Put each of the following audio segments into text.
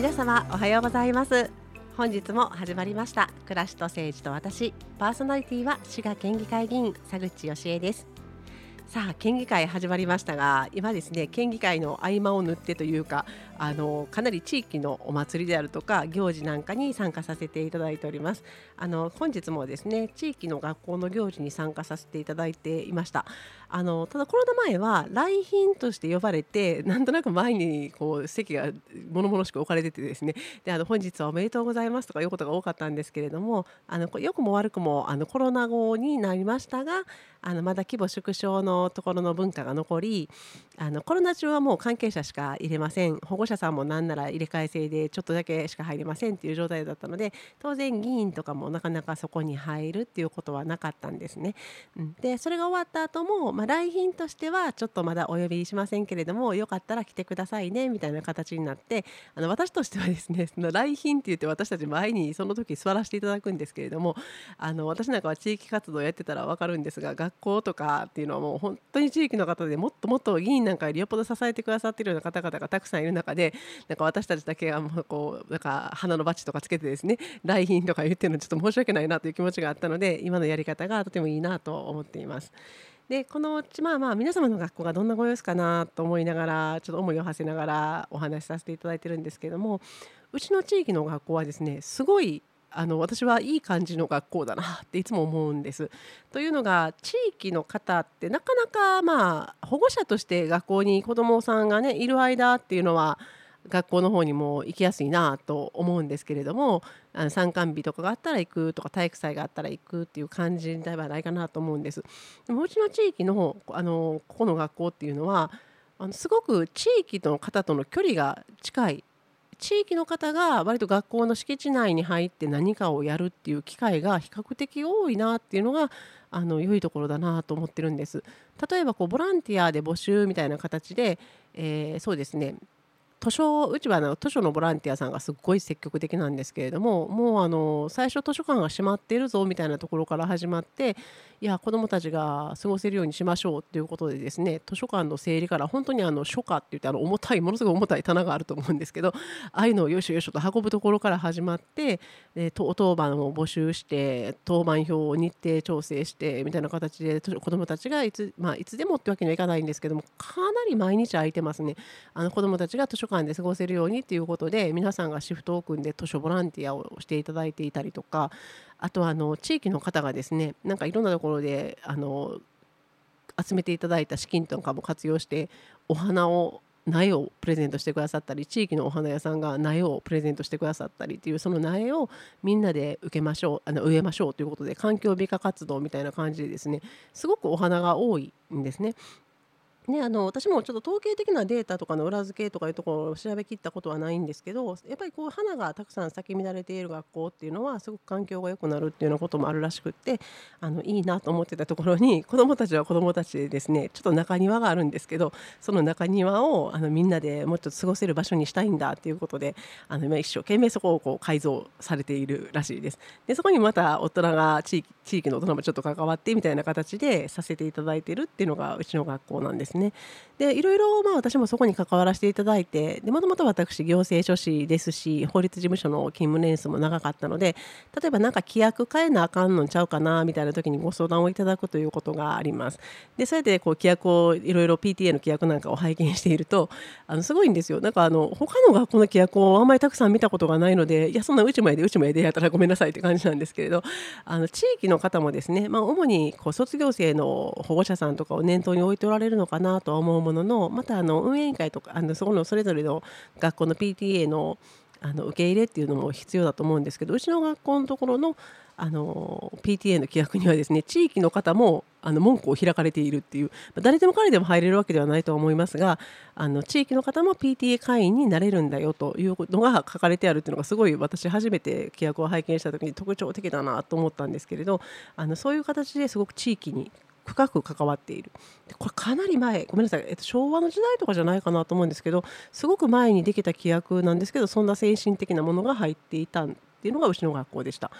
皆様おはようございます。本日も始まりました。暮らしと政治と私。パーソナリティは滋賀県議会議員佐口義恵です。さあ県議会始まりましたが今ですね県議会の合間を縫ってというかあのかなり地域のお祭りであるとか行事なんかに参加させていただいております。あの本日もですね地域の学校の行事に参加させていただいていました。あのただコロナ前は来賓として呼ばれてなんとなく前にこう席が物々しく置かれててですねであの本日はおめでとうございますとかいうことが多かったんですけれどもあの良くも悪くもあのコロナ後になりましたがあのまだ規模縮小のところの文化が残りあのコロナ中はもう関係者しか入れません保護者さんもなんなら入れ替え制でちょっとだけしか入りませんっていう状態だったので当然議員とかもなかなかそこに入るっていうことはなかったんですね。うん、でそれが終わった後も、まあ、来賓としてはちょっとまだお呼びしませんけれどもよかったら来てくださいねみたいな形になってあの私としてはですねその来賓って言って私たち前にその時座らせていただくんですけれどもあの私なんかは地域活動やってたら分かるんですが学校とかっていうのはもう本当に地域の方でもっともっと議員なんかよりよっぽど支えてくださっているような方々がたくさんいる中でなんか私たちだけがもうこうなんか花のバッジとかつけてですね来賓とか言ってるのちょっと申し訳ないなという気持ちがあったので今のやり方がとてもいいなと思っています。でこのまあまあ皆様の学校がどんなご様子かなと思いながらちょっと思いを馳せながらお話しさせていただいてるんですけどもうちの地域の学校はですねすごいあの私はいい感じの学校だなっていつも思うんです。というのが地域の方ってなかなかまあ保護者として学校に子どもさんがねいる間っていうのは学校の方にも行きやすいなと思うんですけれどもあの参観日とかがあったら行くとか体育祭があったら行くっていう感じではないかなと思うんです。でもうちの地域のあのここの学校っていうのはあのすごく地域の方との距離が近い地域の方が割と学校の敷地内に入って何かをやるっていう機会が比較的多いなっていうのがあの良いところだなと思ってるんです。例えばこうボランティアで募集みたいな形で、えー、そうですね図書うちはの図書のボランティアさんがすっごい積極的なんですけれどももうあの最初図書館が閉まっているぞみたいなところから始まっていや子どもたちが過ごせるようにしましょうということでですね図書館の整理から本当にあの書家って言ってあの重たいものすごい重たい棚があると思うんですけど ああいうのをよしよしと運ぶところから始まって当番を募集して当番表を日程調整してみたいな形で子どもたちがいつ,、まあ、いつでもってわけにはいかないんですけどもかなり毎日空いてますね。あの子どもたちが図書館で過ごせるようにということで皆さんがシフトを組んで図書ボランティアをしていただいていたりとかあとはあの地域の方がですねなんかいろんなところであの集めていただいた資金とかも活用してお花を苗をプレゼントしてくださったり地域のお花屋さんが苗をプレゼントしてくださったりっていうその苗をみんなで受けましょうあの植えましょうということで環境美化活動みたいな感じでですねすごくお花が多いんですね。ね、あの私もちょっと統計的なデータとかの裏付けとかいうところを調べきったことはないんですけどやっぱりこう花がたくさん咲き乱れている学校っていうのはすごく環境が良くなるっていうようなこともあるらしくってあのいいなと思ってたところに 子どもたちは子どもたちでですねちょっと中庭があるんですけどその中庭をあのみんなでもうちょっと過ごせる場所にしたいんだっていうことであの今一生懸命そこをこう改造されているらしいです。でそこにまた大人が地域地域の大人もちょっと関わってみたいな形でさせていただいてるっていうのがうちの学校なんですね。ねでいろいろまあ私もそこに関わらせていただいてもともと私行政書士ですし法律事務所の勤務年数も長かったので例えば何か規約変えなあかんのちゃうかなみたいな時にご相談をいただくということがあります。でそれでこう規約をいろいろ PTA の規約なんかを拝見しているとあのすごいんですよ。なんかあの他の学校の規約をあんまりたくさん見たことがないのでいやそんなうちもやでうちもやでやったらごめんなさいって感じなんですけれどあの地域の方もですね、まあ、主にこう卒業生の保護者さんとかを念頭に置いておられるのかなとは思うもののまたあの運営委員会とかあのそこのそれぞれの学校の PTA のあの受け入れっていうのも必要だと思うんですけどうちの学校のところのあの PTA の規約にはですね地域の方もあの門戸を開かれているっていう誰でも彼でも入れるわけではないとは思いますがあの地域の方も PTA 会員になれるんだよというのが書かれてあるっていうのがすごい私初めて規約を拝見した時に特徴的だなと思ったんですけれどあのそういう形ですごく地域に深く関わっているこれかなり前ごめんなさい、えっと、昭和の時代とかじゃないかなと思うんですけどすごく前にできた規約なんですけどそんな精神的なものが入っていたっていうのがうちの学校でした。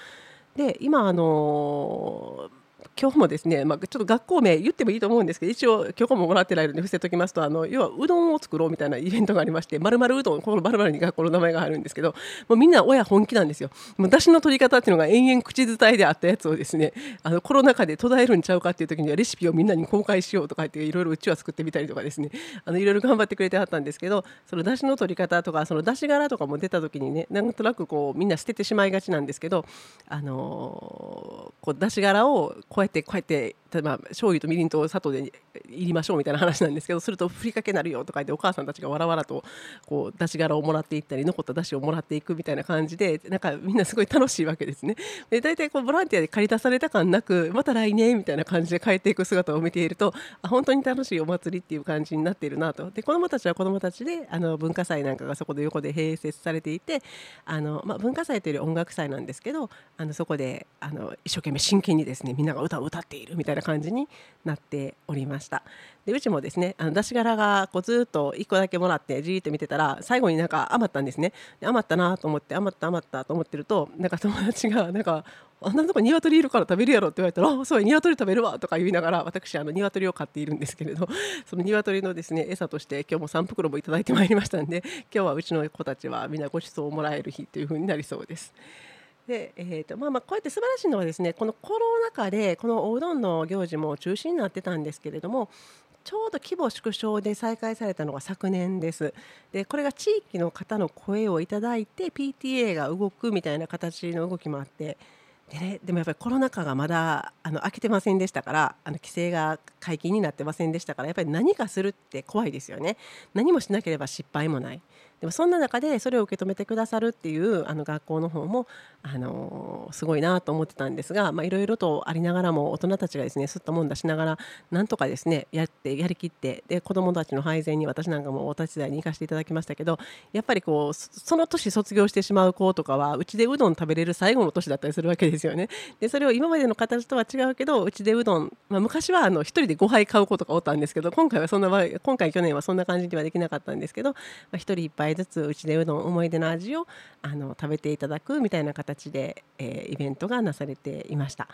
で今あの今日もですね、まあ、ちょっと学校名言ってもいいと思うんですけど一応許可ももらってないので伏せときますとあの要はうどんを作ろうみたいなイベントがありましてまるまるうどんこのまるまるに学校の名前があるんですけどもうみんな親本気なんですよ。もう出汁の取り方っていうのが延々口伝えであったやつをですねあのコロナ禍で途絶えるんちゃうかっていう時にはレシピをみんなに公開しようとか言っていろいろうちは作ってみたりとかですねあのいろいろ頑張ってくれてはったんですけどその出汁の取り方とかその出汁柄とかも出た時にねなんとなくこうみんな捨ててしまいがちなんですけどあのー、こう出し柄をこうやってこうやって例えば醤油とみりんと砂糖でいりましょうみたいな話なんですけどするとふりかけなるよとか言ってお母さんたちがわらわらとこう出し柄をもらっていったり残った出汁をもらっていくみたいな感じでなんかみんなすごい楽しいわけですね。で大体こうボランティアで借り出された感なくまた来年みたいな感じで帰っていく姿を見ているとあ本当に楽しいお祭りっていう感じになっているなとで子どもたちは子どもたちであの文化祭なんかがそこで横で併設されていてあの、まあ、文化祭というより音楽祭なんですけどあのそこであの一生懸命真剣にですねみんなが歌を歌っているみたいな感じになっておりましたでうちもですねあの出し柄がこうずっと1個だけもらってじーっと見てたら最後になんか余ったんですねで余ったなと思って余った余ったと思ってるとなんか友達がなんかあんなとこ鶏いるから食べるやろって言われたら「あそうや鶏食べるわ」とか言いながら私あの鶏を飼っているんですけれど その鶏のですね餌として今日も3袋もいただいてまいりましたんで今日はうちの子たちはみんなご馳走をもらえる日という風になりそうです。でえーとまあ、まあこうやって素晴らしいのはですねこのコロナ禍でこのおうどんの行事も中止になってたんですけれどもちょうど規模縮小で再開されたのが昨年です。でこれが地域の方の声をいただいて PTA が動くみたいな形の動きもあってでね、でもやっぱりコロナ禍がまだあの開けてませんでしたからあの規制が解禁になってませんでしたからやっぱり何かするって怖いですよね何もしなければ失敗もないでもそんな中でそれを受け止めてくださるっていうあの学校の方もあのすごいなと思ってたんですがいろいろとありながらも大人たちがですねすったもんだしながらなんとかですねやってやりきってで子どもたちの配膳に私なんかもお手伝いに行かせていただきましたけどやっぱりこうその年卒業してしまう子とかはうちでうどん食べれる最後の年だったりするわけですよね。でそれを今までの形とは違うけどうちでうどん、まあ、昔はあの1人で5杯買う子とかおったんですけど今回はそんな今回去年はそんな感じにはできなかったんですけど、まあ、1人1杯ずつうちでうどん思い出の味をあの食べていただくみたいな形で、えー、イベントがなされていました。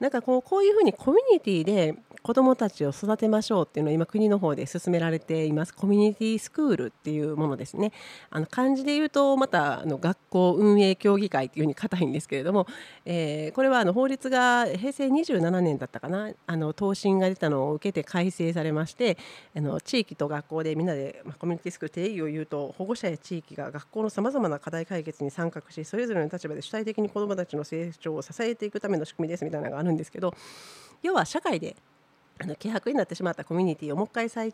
なんかこうこういうふうにコミュニティで子どもたちを育てましょうっていうのを今国の方で進められています。コミュニティスクールっていうものですね。あの漢字で言うとまたあの学校運営協議会っていうふうに硬いんですけれども、えー、これはあの法律が平成27年だったかな。あの答申が出たのを受けて改正されましてあの地域と学校でみんなで、まあ、コミュニティスクール定義を言うと保護者者や地域が学校のさまざまな課題解決に参画しそれぞれの立場で主体的に子どもたちの成長を支えていくための仕組みですみたいなのがあるんですけど要は社会であの希薄になってしまったコミュニティをもう一回再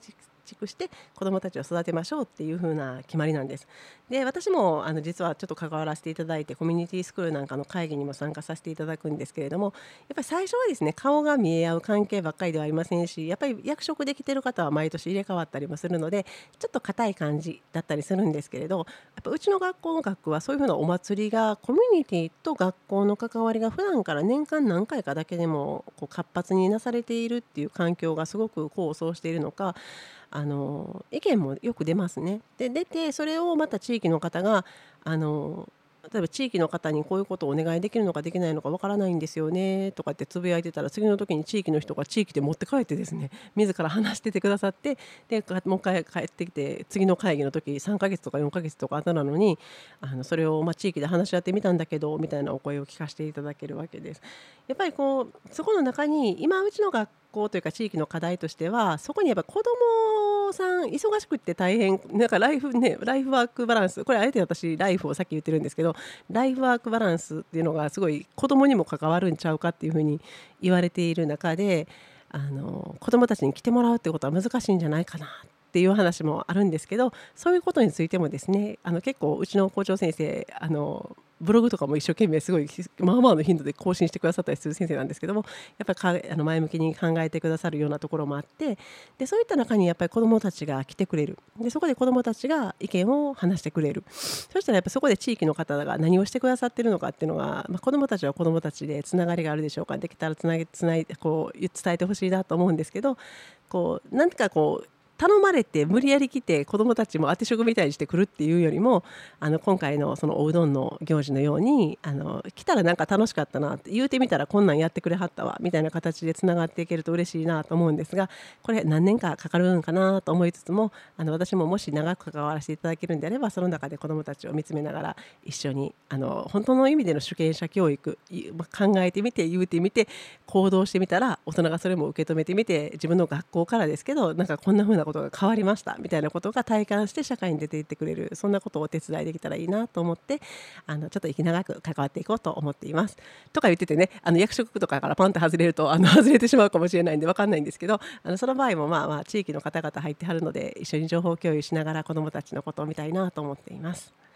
築して子どもたちを育てましょうっていう風な決まりなんです。で私もあの実はちょっと関わらせていただいてコミュニティスクールなんかの会議にも参加させていただくんですけれどもやっぱり最初はですね顔が見え合う関係ばっかりではありませんしやっぱり役職できてる方は毎年入れ替わったりもするのでちょっと硬い感じだったりするんですけれどやっぱうちの学校の学区はそういう風なお祭りがコミュニティと学校の関わりが普段から年間何回かだけでもこう活発になされているっていう環境がすごく功を奏しているのかあの意見もよく出ますね。で出てそれをまた地域の方があの例えば地域の方にこういうことをお願いできるのかできないのかわからないんですよねとかってつぶやいてたら次の時に地域の人が地域で持って帰ってですね自ら話しててくださってでもう一回帰ってきて次の会議の時3ヶ月とか4ヶ月とか後なのにあのそれをま地域で話し合ってみたんだけどみたいなお声を聞かせていただけるわけです。やっぱりこうそこの中に今うちの学校というか地域の課題としてはそこにやっぱ子どもさん忙しくって大変なんかライフねライフワークバランスこれあえて私ライフをさっき言ってるんですけどライフワークバランスっていうのがすごい子供にも関わるんちゃうかっていうふうに言われている中であの子供たちに来てもらうってことは難しいんじゃないかなっていう話もあるんですけどそういうことについてもですねあの結構うちの校長先生あのブログとかも一生懸命すごいまあまあの頻度で更新してくださったりする先生なんですけどもやっぱりあの前向きに考えてくださるようなところもあってでそういった中にやっぱり子どもたちが来てくれる。でそこで子どもたちが意見を話してくれる。そしたらやっぱそこで地域の方が何をしてくださってるのかっていうのが、まあ、子どもたちは子どもたちでつながりがあるでしょうか。できたらつなげつないこう伝えてほしいなと思うんですけどこうなんかこう頼まれて無理やり来て子どもたちも当て職みたいにしてくるっていうよりもあの今回のそのおうどんの行事のようにあの来たらなんか楽しかったなって言うてみたらこんなんやってくれはったわみたいな形でつながっていけると嬉しいなと思うんですがこれ何年かかかるんかなと思いつつもあの私ももし長く関わらせていただけるんであればその中で子どもたちを見つめながら一緒にあの本当の意味での主権者教育考えてみて言うてみて行動してみたら大人がそれも受け止めてみて自分の学校からですけどなんかこんな風なことが変わりましたみたいなことが体感して社会に出ていってくれるそんなことをお手伝いできたらいいなと思ってあのちょっと息長く関わっていこうと思っています。とか言っててねあの役職とかからパンと外れるとあの 外れてしまうかもしれないんで分かんないんですけどあのその場合もまあまあ地域の方々入ってはるので一緒に情報共有しながら子どもたちのことを見たいなと思っています。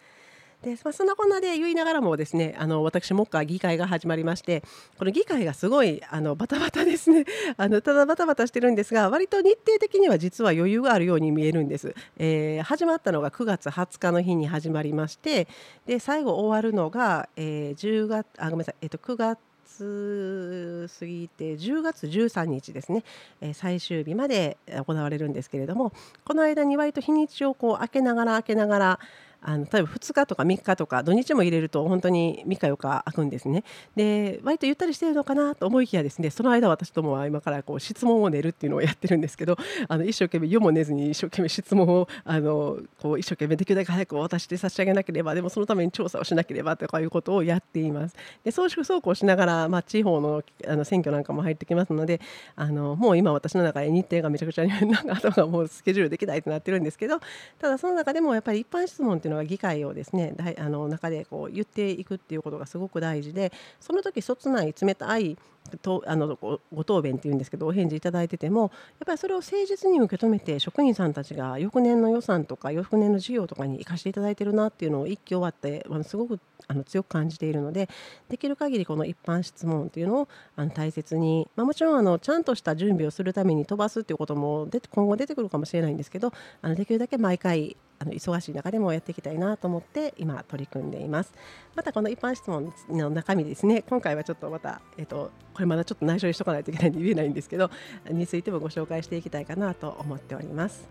で、まあ、そんなこんなで言いながらもですねあの私目下議会が始まりましてこの議会がすごいあのバタバタですね。あのただバタバタしてるんですが割と日程的には実は余裕があるように見えるんです、えー、始まったのが9月20日の日に始まりましてで最後終わるのが、えー、10月あごめんなさい、えー、と9月過ぎて10月13日ですね、えー、最終日まで行われるんですけれどもこの間に割と日にちをこう開けながら開けながらあの例えば2日とか3日とか土日も入れると本当に3日4日空くんですね。で割とゆったりしてるのかなと思いきやですねその間私どもは今からこう質問を練るっていうのをやってるんですけど あの一生懸命夜も寝ずに一生懸命質問をあのこう一生懸命できるだけ早く渡して差し上げなければでもそのために調査をしなければとかいうことをやっています。で総粛走行しながら、まあ、地方のあの選挙なんかも入ってきますのであのもう今私の中で日程がめちゃくちゃなんか頭がもうスケジュールできないってなってるんですけどただその中でもやっぱり一般質問っていうのは議会をですねあの中でこう言っていくっていうことがすごく大事でその時そつない冷たいとあのご答弁っていうんですけどお返事いただいててもやっぱりそれを誠実に受け止めて職員さんたちが翌年の予算とか翌年の事業とかに生かしていただいてるなっていうのを一挙終わってあのすごくあの強く感じているのでできる限りこの一般質問というのをあの大切に、まあ、もちろんあのちゃんとした準備をするために飛ばすっていうことも今後出てくるかもしれないんですけどあのできるだけ毎回あの忙しい中でもやっていきたいなと思って今取り組んでいます。またこの一般質問の中身ですね。今回はちょっとまた、えっと、これまだちょっと内緒にしとかないといけないんで言えないんですけどについてもご紹介していきたいかなと思っております。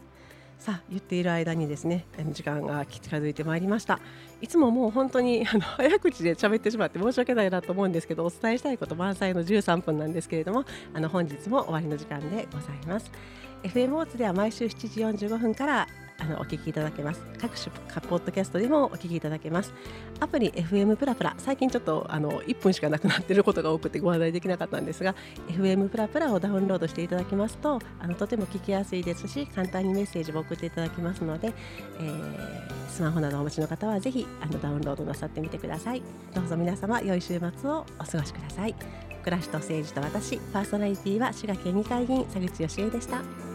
さあ言っている間にですね時間が近づいてまいりました。いつももう本当にあの早口で喋ってしまって申し訳ないなと思うんですけどお伝えしたいこと満載の13分なんですけれどもあの本日も終わりの時間でございます。FM オーツでは毎週7時45分からあのお聞きいただけます。各種ポッドキャストでもお聞きいただけます。アプリ FM プラプラ。最近ちょっとあの1分しかなくなっていることが多くてご案内できなかったんですが FM プラプラをダウンロードしていただきますとあのとても聞きやすいですし簡単にメッセージも送っていただきますので、えー、スマホなどお持ちの方はぜひあのダウンロードなさってみてください。どうぞ皆様良い週末をお過ごしください。暮らしと政治と私パーソナリティは滋賀県議会議員佐口義恵でした。